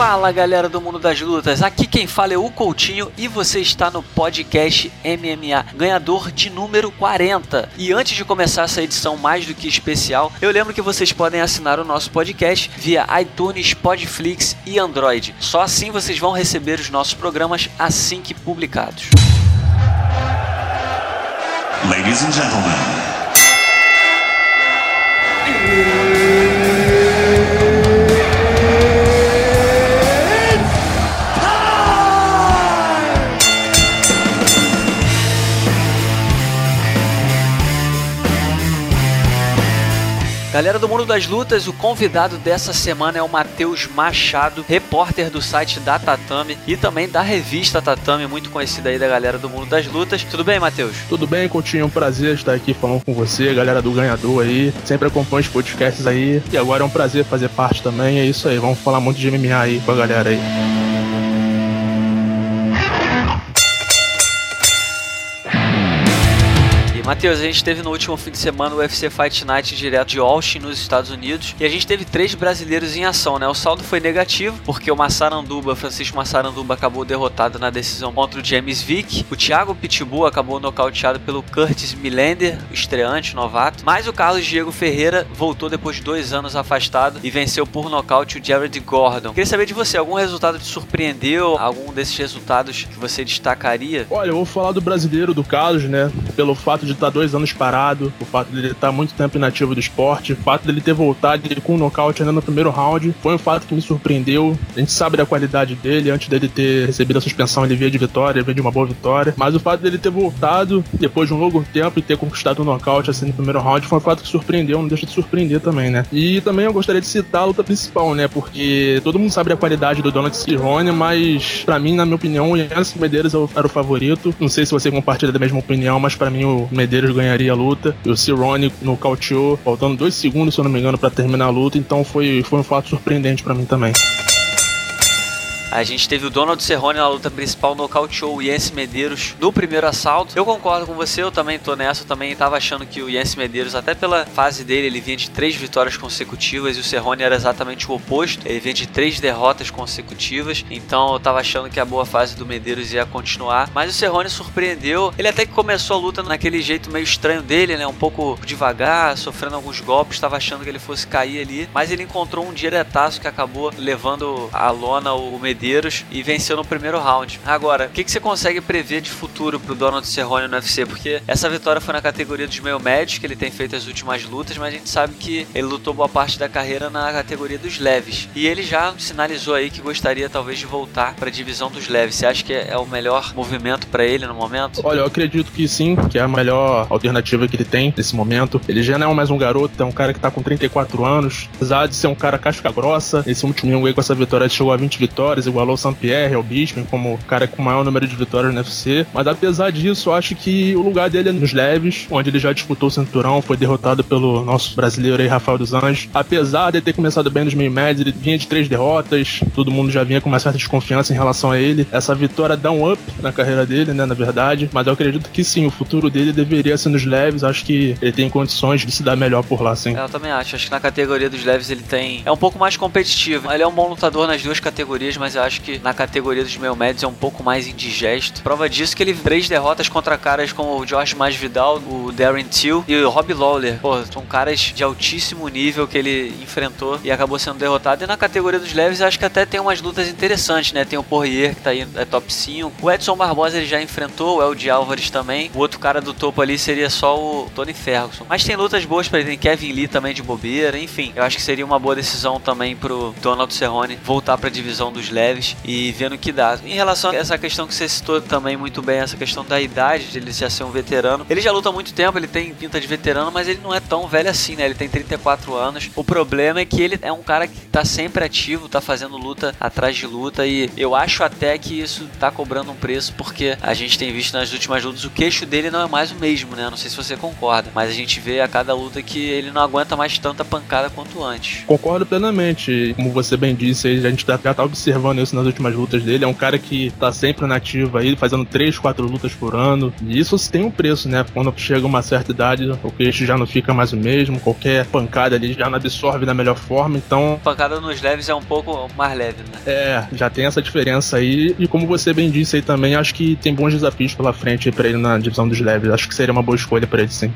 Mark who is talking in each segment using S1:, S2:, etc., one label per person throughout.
S1: Fala galera do mundo das lutas, aqui quem fala é o Coutinho e você está no podcast MMA, ganhador de número 40. E antes de começar essa edição mais do que especial, eu lembro que vocês podem assinar o nosso podcast via iTunes, Podflix e Android. Só assim vocês vão receber os nossos programas assim que publicados.
S2: Ladies and gentlemen.
S1: Galera do Mundo das Lutas, o convidado dessa semana é o Matheus Machado, repórter do site da Tatame e também da revista Tatame, muito conhecida aí da galera do Mundo das Lutas. Tudo bem, Matheus?
S3: Tudo bem, Coutinho? Um prazer estar aqui falando com você, galera do Ganhador aí. Sempre acompanho os podcasts aí. E agora é um prazer fazer parte também. É isso aí, vamos falar muito de MMA aí com a galera aí.
S1: Matheus, a gente teve no último fim de semana o UFC Fight Night direto de Austin, nos Estados Unidos, e a gente teve três brasileiros em ação, né? O saldo foi negativo, porque o Massaranduba, Francisco Massaranduba, acabou derrotado na decisão contra o James Vick. O Thiago Pitbull acabou nocauteado pelo Curtis Millender, estreante, novato. Mas o Carlos Diego Ferreira voltou depois de dois anos afastado e venceu por nocaute o Jared Gordon. Queria saber de você, algum resultado te surpreendeu? Algum desses resultados que você destacaria?
S3: Olha, eu vou falar do brasileiro, do Carlos, né? Pelo fato de estar dois anos parado, o fato dele estar muito tempo inativo do esporte, o fato dele ter voltado com um nocaute ainda no primeiro round, foi um fato que me surpreendeu. A gente sabe da qualidade dele, antes dele ter recebido a suspensão, ele veio de vitória, veio de uma boa vitória, mas o fato dele ter voltado depois de um longo tempo e ter conquistado um nocaute assim no primeiro round foi um fato que surpreendeu, não deixa de surpreender também, né? E também eu gostaria de citar a luta principal, né? Porque todo mundo sabe da qualidade do Donald Cerrone, mas para mim, na minha opinião, o Jens Medeiros era o favorito. Não sei se você compartilha da mesma opinião, mas para mim o Medeiros Medeiros ganharia a luta. E o Cerrone nocauteou, faltando dois segundos, se eu não me engano, para terminar a luta. Então foi, foi um fato surpreendente para mim também.
S1: A gente teve o Donald Cerrone na luta principal, nocauteou o Jens Medeiros no primeiro assalto. Eu concordo com você, eu também tô nessa. Eu também tava achando que o Jens Medeiros, até pela fase dele, ele vinha de três vitórias consecutivas e o Cerrone era exatamente o oposto. Ele vinha de três derrotas consecutivas. Então eu tava achando que a boa fase do Medeiros ia continuar. Mas o Cerrone surpreendeu. Ele até que começou a luta naquele jeito meio estranho dele, né? Um pouco devagar, sofrendo alguns golpes. Tava achando que ele fosse cair ali. Mas ele encontrou um diretaço que acabou levando a lona o Medeiros E venceu no primeiro round. Agora, o que, que você consegue prever de futuro pro Donald Cerrone no UFC? Porque essa vitória foi na categoria dos meio médios, que ele tem feito as últimas lutas, mas a gente sabe que ele lutou boa parte da carreira na categoria dos leves. E ele já sinalizou aí que gostaria talvez de voltar para a divisão dos leves. Você acha que é o melhor movimento para ele no momento?
S3: Olha, eu acredito que sim, que é a melhor alternativa que ele tem nesse momento. Ele já não é mais um garoto, é um cara que tá com 34 anos, apesar de ser um cara casca grossa. Esse último domingo aí com essa vitória chegou a 20 vitórias, o Saint-Pierre, o Bisping, como o cara com o maior número de vitórias no UFC. Mas apesar disso, eu acho que o lugar dele é nos leves, onde ele já disputou o cinturão, foi derrotado pelo nosso brasileiro aí, Rafael dos Anjos. Apesar de ter começado bem nos meio médios, ele vinha de três derrotas, todo mundo já vinha com uma certa desconfiança em relação a ele. Essa vitória dá um up na carreira dele, né, na verdade. Mas eu acredito que sim, o futuro dele deveria ser nos leves. Acho que ele tem condições de se dar melhor por lá, sim.
S1: Eu também acho. Acho que na categoria dos leves ele tem. É um pouco mais competitivo. Ele é um bom lutador nas duas categorias, mas eu acho que na categoria dos meio médios é um pouco mais indigesto. Prova disso que ele três derrotas contra caras como o George Masvidal, o Darren Till e o Rob Lawler. Pô, são caras de altíssimo nível que ele enfrentou e acabou sendo derrotado. E na categoria dos leves, acho que até tem umas lutas interessantes, né? Tem o Poirier que tá aí, é top 5. O Edson Barbosa ele já enfrentou, o El Álvares também. O outro cara do topo ali seria só o Tony Ferguson. Mas tem lutas boas para ele, tem Kevin Lee também de bobeira, enfim. Eu acho que seria uma boa decisão também pro Donald Cerrone voltar para a divisão dos leves e vendo que dá. Em relação a essa questão que você citou também muito bem, essa questão da idade, de ele já ser um veterano. Ele já luta há muito tempo, ele tem pinta de veterano, mas ele não é tão velho assim, né? Ele tem 34 anos. O problema é que ele é um cara que tá sempre ativo, tá fazendo luta atrás de luta e eu acho até que isso tá cobrando um preço porque a gente tem visto nas últimas lutas o queixo dele não é mais o mesmo, né? Não sei se você concorda, mas a gente vê a cada luta que ele não aguenta mais tanta pancada quanto antes.
S3: Concordo plenamente. Como você bem disse, a gente já tá observando demonstrando isso nas últimas lutas dele. É um cara que tá sempre nativo aí, fazendo 3, 4 lutas por ano. E isso tem um preço, né? Quando chega uma certa idade, o queixo já não fica mais o mesmo, qualquer pancada ali já não absorve da melhor forma, então.
S1: Pancada nos leves é um pouco mais leve, né?
S3: É, já tem essa diferença aí. E como você bem disse aí também, acho que tem bons desafios pela frente para ele na divisão dos leves. Acho que seria uma boa escolha para ele, sim.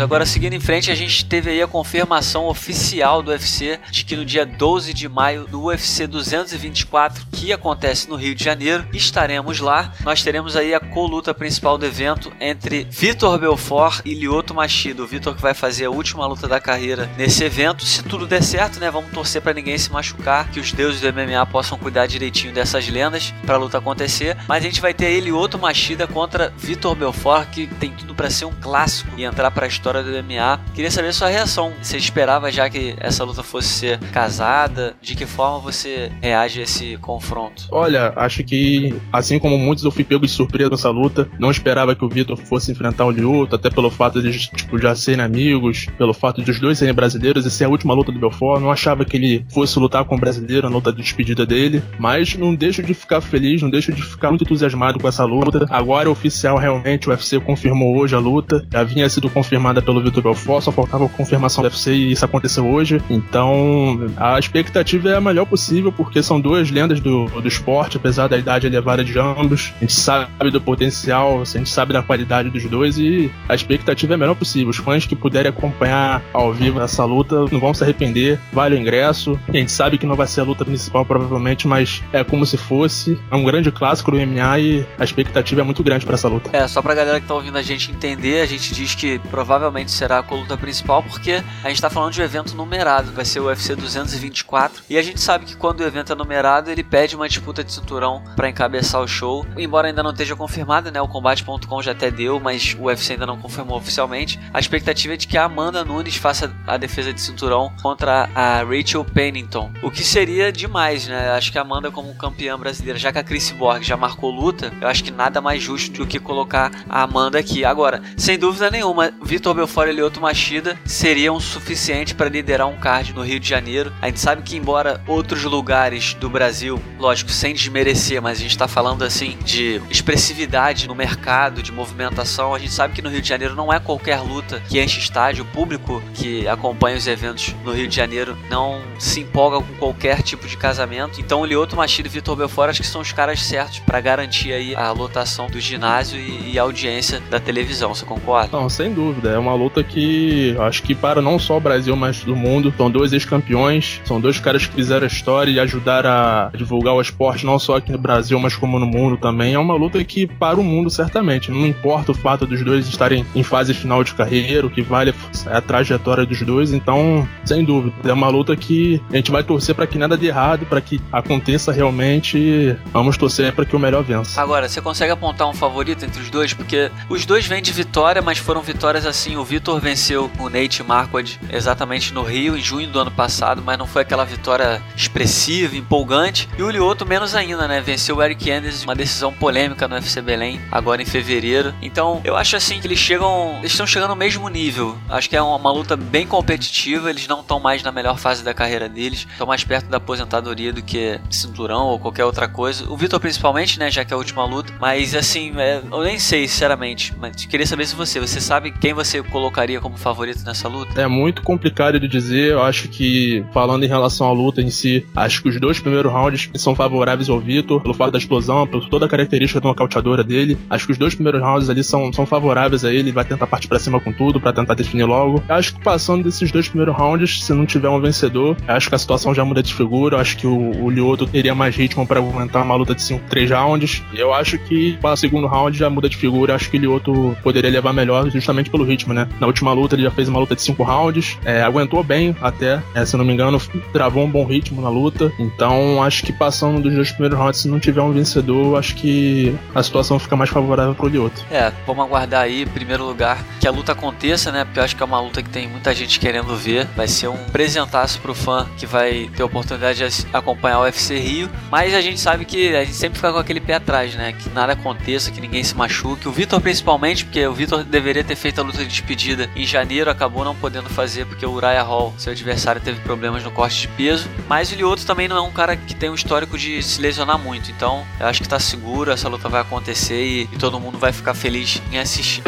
S1: Agora, seguindo em frente, a gente teve aí a confirmação oficial do UFC de que no dia 12 de maio do UFC 224, que acontece no Rio de Janeiro, estaremos lá. Nós teremos aí a coluta principal do evento entre Vitor Belfort e Lyoto Machida. O Vitor que vai fazer a última luta da carreira nesse evento. Se tudo der certo, né? Vamos torcer para ninguém se machucar, que os deuses do MMA possam cuidar direitinho dessas lendas para a luta acontecer. Mas a gente vai ter aí Lyoto Machida contra Vitor Belfort, que tem tudo para ser um clássico e entrar para a história do MMA. Queria saber sua reação. Você esperava já que essa luta fosse ser casada? De que forma você reage a esse confronto?
S3: Olha, acho que, assim como muitos, eu fui pego de surpresa nessa luta. Não esperava que o Vitor fosse enfrentar o Lyoto, até pelo fato de tipo, já serem amigos, pelo fato de os dois serem brasileiros e ser a última luta do Belfort. Não achava que ele fosse lutar com o brasileiro na luta de despedida dele, mas não deixo de ficar feliz, não deixo de ficar muito entusiasmado com essa luta. Agora é oficial, realmente, o UFC confirmou hoje a luta. Já vinha sido confirmada pelo Vitor Belfort, só faltava confirmação do UFC e isso aconteceu hoje. Então, a expectativa é a melhor possível, porque são duas lendas do, do esporte, apesar da idade elevada de ambos. A gente sabe do potencial, a gente sabe da qualidade dos dois e a expectativa é a melhor possível. Os fãs que puderem acompanhar ao vivo essa luta não vão se arrepender. Vale o ingresso. A gente sabe que não vai ser a luta principal, provavelmente, mas é como se fosse. É um grande clássico do MMA e a expectativa é muito grande para essa luta.
S1: É, só pra galera que tá ouvindo a gente entender, a gente diz que provavelmente será a luta principal, porque a gente está falando de um evento numerado, vai ser o UFC 224, e a gente sabe que quando o evento é numerado, ele pede uma disputa de cinturão para encabeçar o show. Embora ainda não esteja confirmado, né? O combate.com já até deu, mas o UFC ainda não confirmou oficialmente. A expectativa é de que a Amanda Nunes faça a defesa de cinturão contra a Rachel Pennington, o que seria demais, né? Acho que a Amanda como campeã brasileira, já que a Chris Borg já marcou luta, eu acho que nada mais justo do que colocar a Amanda aqui. Agora, sem dúvida nenhuma, Vitor Belfort e Lyoto Machida seriam suficiente para liderar um card no Rio de Janeiro. A gente sabe que, embora outros lugares do Brasil, lógico, sem desmerecer, mas a gente está falando assim de expressividade no mercado, de movimentação, a gente sabe que no Rio de Janeiro não é qualquer luta que enche estádio. O público que acompanha os eventos no Rio de Janeiro não se empolga com qualquer tipo de casamento. Então, o Lyoto Machida e Vitor Belfort acho que são os caras certos para garantir aí a lotação do ginásio e, e a audiência da televisão. Você concorda?
S3: Não, sem dúvida. É uma luta que acho que para não só o Brasil, mas do mundo. São dois ex-campeões, são dois caras que fizeram a história e ajudaram a divulgar o esporte não só aqui no Brasil, mas como no mundo também. É uma luta que para o mundo certamente. Não importa o fato dos dois estarem em fase final de carreira, o que vale é a trajetória dos dois. Então, sem dúvida, é uma luta que a gente vai torcer para que nada de errado, para que aconteça realmente. Vamos torcer para que o melhor vença.
S1: Agora, você consegue apontar um favorito entre os dois? Porque os dois vêm de vitória, mas foram vitórias assim. O Vitor venceu o Nate Marquardt exatamente no Rio em junho do ano passado, mas não foi aquela vitória expressiva, empolgante. E o Lioto menos ainda, né? Venceu o Eric Anders, uma decisão polêmica no UFC Belém, agora em fevereiro. Então, eu acho assim que eles chegam, eles estão chegando no mesmo nível. Acho que é uma, uma luta bem competitiva, eles não estão mais na melhor fase da carreira deles, estão mais perto da aposentadoria do que cinturão ou qualquer outra coisa. O Vitor principalmente, né, já que é a última luta, mas assim, é, eu nem sei sinceramente, mas queria saber se você, você sabe quem você colocaria como favorito nessa luta?
S3: É muito complicado de dizer. Eu acho que, falando em relação à luta em si, acho que os dois primeiros rounds são favoráveis ao Vitor, pelo fato da explosão, por toda a característica nocauteadora dele. Acho que os dois primeiros rounds ali são, são favoráveis a ele, vai tentar partir para cima com tudo, para tentar definir logo. Eu acho que passando desses dois primeiros rounds, se não tiver um vencedor, acho que a situação já muda de figura. Eu acho que o, o Lyoto teria mais ritmo para aguentar uma luta de 5, 3 rounds. Eu acho que para o segundo round já muda de figura. Eu acho que o Lyoto poderia levar melhor justamente pelo ritmo, né? Na última luta ele já fez uma luta de cinco rounds, é, aguentou bem até, é, se não me engano, travou um bom ritmo na luta. Então acho que passando dos dois primeiros rounds, se não tiver um vencedor, acho que a situação fica mais favorável pro Lioto.
S1: É, vamos aguardar aí, em primeiro lugar, que a luta aconteça, né? Porque eu acho que é uma luta que tem muita gente querendo ver. Vai ser um presentaço pro fã que vai ter a oportunidade de acompanhar o UFC Rio. Mas a gente sabe que a gente sempre fica com aquele pé atrás, né? Que nada aconteça, que ninguém se machuque. O Vitor principalmente, porque o Vitor deveria ter feito a luta de despedida em janeiro, acabou não podendo fazer porque o Uriah Hall, seu adversário, teve problemas no corte de peso. Mas o Lioto também não é um cara que tem um histórico de se lesionar muito, então eu acho que tá seguro, essa luta vai acontecer e, e todo mundo vai ficar feliz em assistir.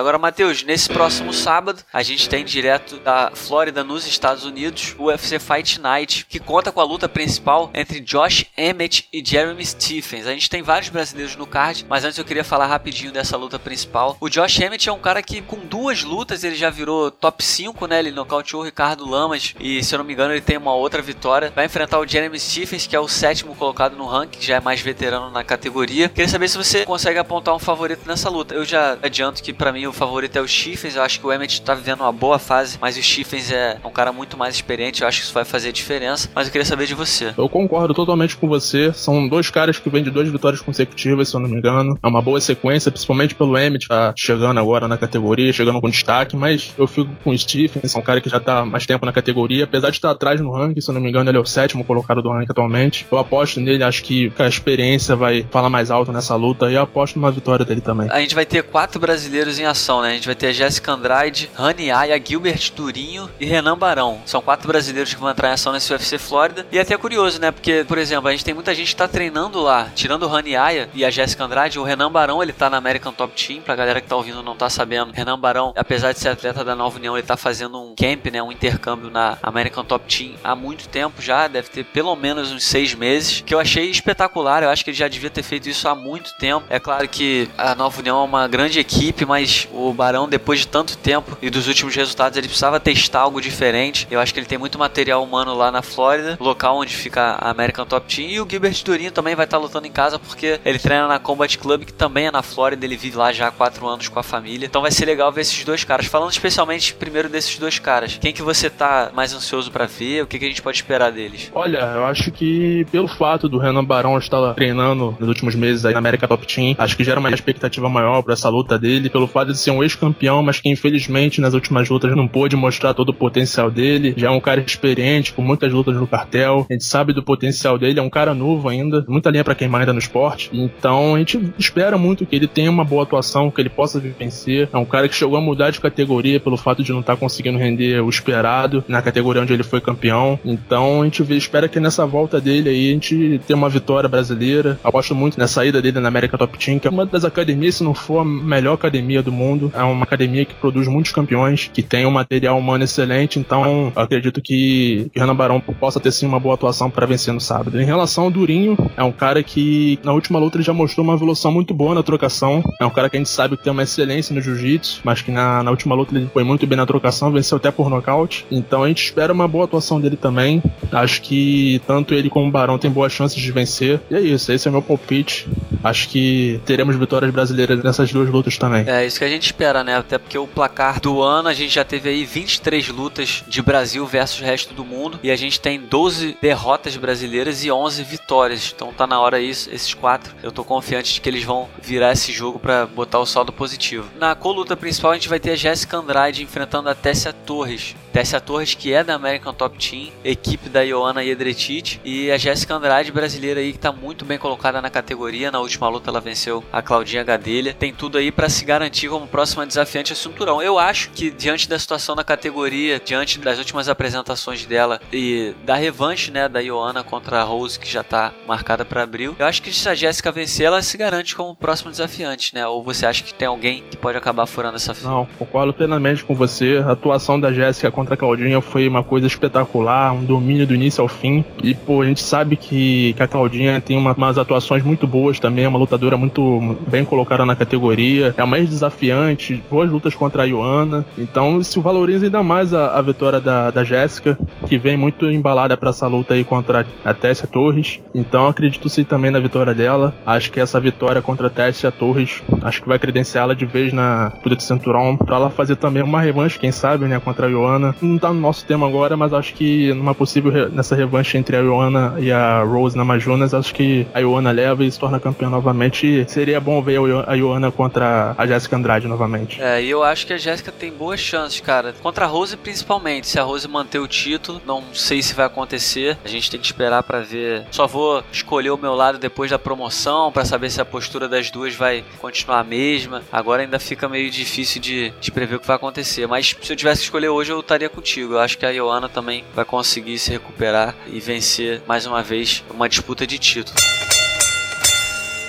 S1: Agora, Matheus, nesse próximo sábado, a gente tem direto da Flórida, nos Estados Unidos, o UFC Fight Night, que conta com a luta principal entre Josh Emmett e Jeremy Stephens. A gente tem vários brasileiros no card, mas antes eu queria falar rapidinho dessa luta principal. O Josh Emmett é um cara que, com duas lutas, ele já virou top 5, né? Ele nocauteou o Ricardo Lamas e, se eu não me engano, ele tem uma outra vitória. Vai enfrentar o Jeremy Stephens, que é o sétimo colocado no ranking, já é mais veterano na categoria. Queria saber se você consegue apontar um favorito nessa luta. Eu já adianto que, para mim, o favorito é o Stephens. Eu acho que o Emmett tá vivendo uma boa fase, mas o Stephens é um cara muito mais experiente. Eu acho que isso vai fazer diferença. Mas eu queria saber de você.
S3: Eu concordo totalmente com você. São dois caras que vêm de duas vitórias consecutivas, se eu não me engano. É uma boa sequência, principalmente pelo Emmett, tá chegando agora na categoria, chegando com destaque. Mas eu fico com o Stephens, é um cara que já tá mais tempo na categoria. Apesar de estar atrás no ranking, se eu não me engano, ele é o sétimo colocado do ranking atualmente. Eu aposto nele, acho que a experiência vai falar mais alto nessa luta e eu aposto numa vitória dele também.
S1: A gente vai ter quatro brasileiros em ação, né? A gente vai ter Jéssica Andrade, Rani Aya, Gilbert Durinho e Renan Barão. São quatro brasileiros que vão entrar em ação nesse UFC Flórida. E é até curioso, né? Porque, por exemplo, a gente tem muita gente que tá treinando lá, tirando o Rani Aya e a Jéssica Andrade. O Renan Barão, ele tá na American Top Team, pra galera que tá ouvindo não tá sabendo. Renan Barão, apesar de ser atleta da Nova União, ele tá fazendo um camp, né? Um intercâmbio na American Top Team há muito tempo já, deve ter pelo menos uns seis meses, que eu achei espetacular. Eu acho que ele já devia ter feito isso há muito tempo. É claro que a Nova União é uma grande equipe, mas o Barão, depois de tanto tempo e dos últimos resultados, ele precisava testar algo diferente. Eu acho que ele tem muito material humano lá na Flórida, local onde fica a American Top Team. E o Gilbert Durinho também vai estar lutando em casa porque ele treina na Combat Club, que também é na Flórida. Ele vive lá já há quatro anos com a família. Então vai ser legal ver esses dois caras. Falando especialmente primeiro desses dois caras, quem que você tá mais ansioso para ver? O que, que a gente pode esperar deles?
S3: Olha, eu acho que pelo fato do Renan Barão estar treinando nos últimos meses aí na América Top Team, acho que gera uma expectativa maior para essa luta dele, pelo fato de ser um ex-campeão, mas que infelizmente nas últimas lutas não pôde mostrar todo o potencial dele. Já é um cara experiente, com muitas lutas no cartel. A gente sabe do potencial dele, é um cara novo ainda, muita linha para queimar ainda no esporte. Então a gente espera muito que ele tenha uma boa atuação, que ele possa vencer. É um cara que chegou a mudar de categoria pelo fato de não estar tá conseguindo render o esperado na categoria onde ele foi campeão. Então a gente espera que nessa volta dele aí a gente tenha uma vitória brasileira. Aposto muito na saída dele na América Top Team, que é uma das academias, se não for a melhor academia do mundo. É uma academia que produz muitos campeões, que tem um material humano excelente, então acredito que, Renan Barão possa ter sim uma boa atuação para vencer no sábado. Em relação ao Durinho, é um cara que na última luta ele já mostrou uma evolução muito boa na trocação. É um cara que a gente sabe que tem uma excelência no jiu-jitsu, mas que na, na última luta ele foi muito bem na trocação, venceu até por nocaute. Então a gente espera uma boa atuação dele também. Acho que tanto ele como o Barão tem boas chances de vencer. E é isso, esse é meu palpite. Acho que teremos vitórias brasileiras nessas duas lutas também.
S1: É isso que a gente espera, né? Até porque o placar do ano a gente já teve aí 23 lutas de Brasil versus resto do mundo e a gente tem 12 derrotas brasileiras e 11 vitórias. Então tá na hora aí esses quatro. Eu tô confiante de que eles vão virar esse jogo para botar o saldo positivo. Na coluta principal a gente vai ter a Jéssica Andrade enfrentando a Tessia Torres. Tessia Torres que é da American Top Team, equipe da Ioana Jedretic e a Jéssica Andrade brasileira aí que tá muito bem colocada na categoria. Na última luta ela venceu a Claudinha Gadelha. Tem tudo aí para se garantir como próxima desafiante a cinturão. Eu acho que diante da situação da categoria, diante das últimas apresentações dela e da revanche, né, da Ioana contra a Rose que já tá marcada para abril, eu acho que se a Jéssica vencer, ela se garante como próximo desafiante, né? Ou você acha que tem alguém que pode acabar furando essa fila?
S3: Não, concordo plenamente com você. A atuação da Jéssica contra a Claudinha foi uma coisa espetacular, um domínio do início ao fim. E, pô, a gente sabe que, que a Claudinha tem uma, umas atuações muito boas também, é uma lutadora muito bem colocada na categoria, é a mais desafiante, boas lutas contra a Ioana. Então isso valoriza ainda mais a, a vitória da, da Jéssica, que vem muito embalada para essa luta aí contra a Tessia Torres. Então acredito sim também na vitória dela. Acho que essa vitória contra a Tessia Torres, acho que vai credenciá-la de vez na disputa de cinturão, para ela fazer também uma revanche, quem sabe, né, contra a Ioana. Não tá no nosso tema agora, mas acho que numa possível re nessa revanche entre a Ioana e a Rose na Majunas, acho que a Ioana leva e se torna campeã novamente. Seria bom ver a Ioana contra a Jéssica Andrade novamente.
S1: É, e eu acho que a Jéssica tem boas chances, cara. Contra a Rose principalmente. Se a Rose manter o título, não sei se vai acontecer. A gente tem que esperar para ver. Só vou escolher o meu lado depois da promoção para saber se a postura das duas vai continuar a mesma. Agora ainda fica meio difícil de, de prever o que vai acontecer. Mas se eu tivesse que escolher hoje, eu estaria contigo. Eu acho que a Ioana também vai conseguir se recuperar e vencer mais uma vez uma disputa de título.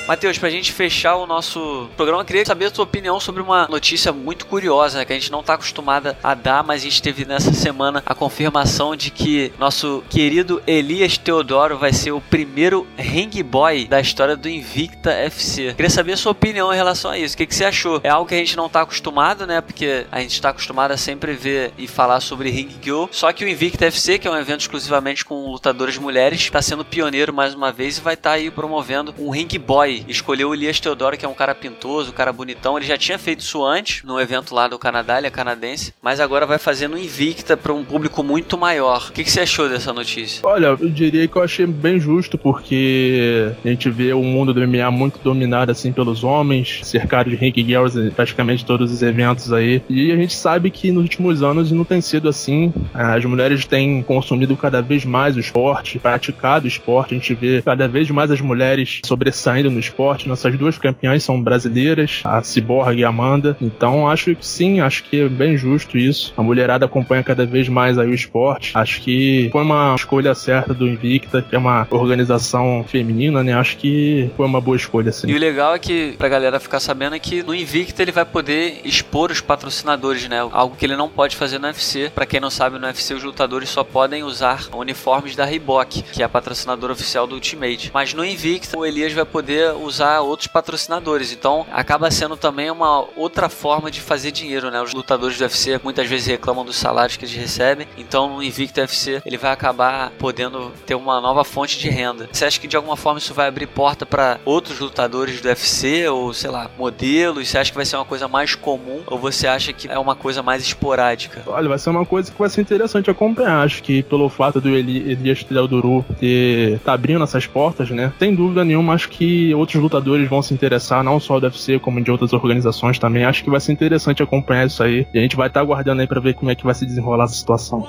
S1: Matheus, pra gente fechar o nosso programa, queria saber a tua opinião sobre uma notícia muito curiosa, né, que a gente não tá acostumada a dar, mas a gente teve nessa semana a confirmação de que nosso querido Elias Teodoro vai ser o primeiro ring boy da história do Invicta FC. Queria saber a sua opinião em relação a isso. O que, que você achou? É algo que a gente não tá acostumado, né? Porque a gente tá acostumado a sempre ver e falar sobre Ring Girl. Só que o Invicta FC, que é um evento exclusivamente com lutadoras mulheres, está sendo pioneiro mais uma vez e vai estar tá aí promovendo um ring boy escolheu o Elias Teodoro, que é um cara pintoso, um cara bonitão. Ele já tinha feito isso antes, no evento lá do Canadá, ele é canadense, mas agora vai fazendo Invicta para um público muito maior. O que, que, você achou dessa notícia?
S3: Olha, eu diria que eu achei bem justo, porque a gente vê o mundo do MMA muito dominado assim pelos homens, cercado de rank girls em praticamente todos os eventos aí. E a gente sabe que nos últimos anos não tem sido assim. As mulheres têm consumido cada vez mais o esporte, praticado o esporte. A gente vê cada vez mais as mulheres sobressaindo no esporte. Nossas duas campeãs são brasileiras, a Cyborg e a Amanda. Então acho que sim, acho que é bem justo isso. A mulherada acompanha cada vez mais aí o esporte. Acho que foi uma escolha certa do Invicta, que é uma organização feminina, né? Acho que foi uma boa escolha, sim.
S1: E o legal é que, pra galera ficar sabendo, é que no Invicta ele vai poder expor os patrocinadores, né? Algo que ele não pode fazer no UFC. Pra quem não sabe, no UFC os lutadores só podem usar uniformes da Reebok, que é a patrocinadora oficial do Ultimate. Mas no Invicta, o Elias vai poder usar outros patrocinadores. Então acaba sendo também uma outra forma de fazer dinheiro, né? Os lutadores do UFC muitas vezes reclamam dos salários que eles recebem. Então no Invicta UFC ele vai acabar podendo ter uma nova fonte de renda. Você acha que de alguma forma isso vai abrir porta para outros lutadores do UFC ou sei lá, modelos? Você acha que vai ser uma coisa mais comum ou você acha que é uma coisa mais esporádica?
S3: Olha, vai ser uma coisa que vai ser interessante acompanhar. Acho que pelo fato do Eli, Elias Teodoro ter tá abrindo essas portas, né? Sem dúvida nenhuma, acho que outros lutadores vão se interessar, não só do UFC, como de outras organizações também. Acho que vai ser interessante acompanhar isso aí. E a gente vai estar tá aguardando aí para ver como é que vai se desenrolar essa situação.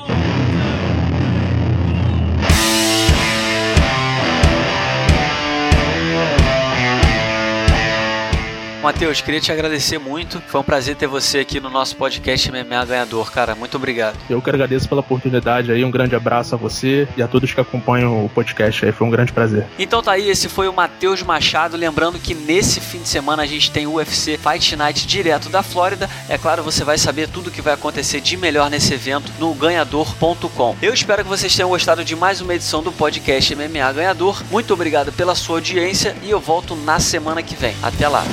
S1: Matheus, queria te agradecer muito. Foi um prazer ter você aqui no nosso podcast MMA Ganhador, cara. Muito obrigado.
S3: Eu que agradeço pela oportunidade aí. Um grande abraço a você e a todos que acompanham o podcast aí. Foi um grande prazer.
S1: Então tá aí, esse foi o Matheus Machado. Lembrando que nesse fim de semana a gente tem o UFC Fight Night direto da Flórida. É claro, você vai saber tudo o que vai acontecer de melhor nesse evento no ganhador.com. Eu espero que vocês tenham gostado de mais uma edição do podcast MMA Ganhador. Muito obrigado pela sua audiência e eu volto na semana que vem. Até lá.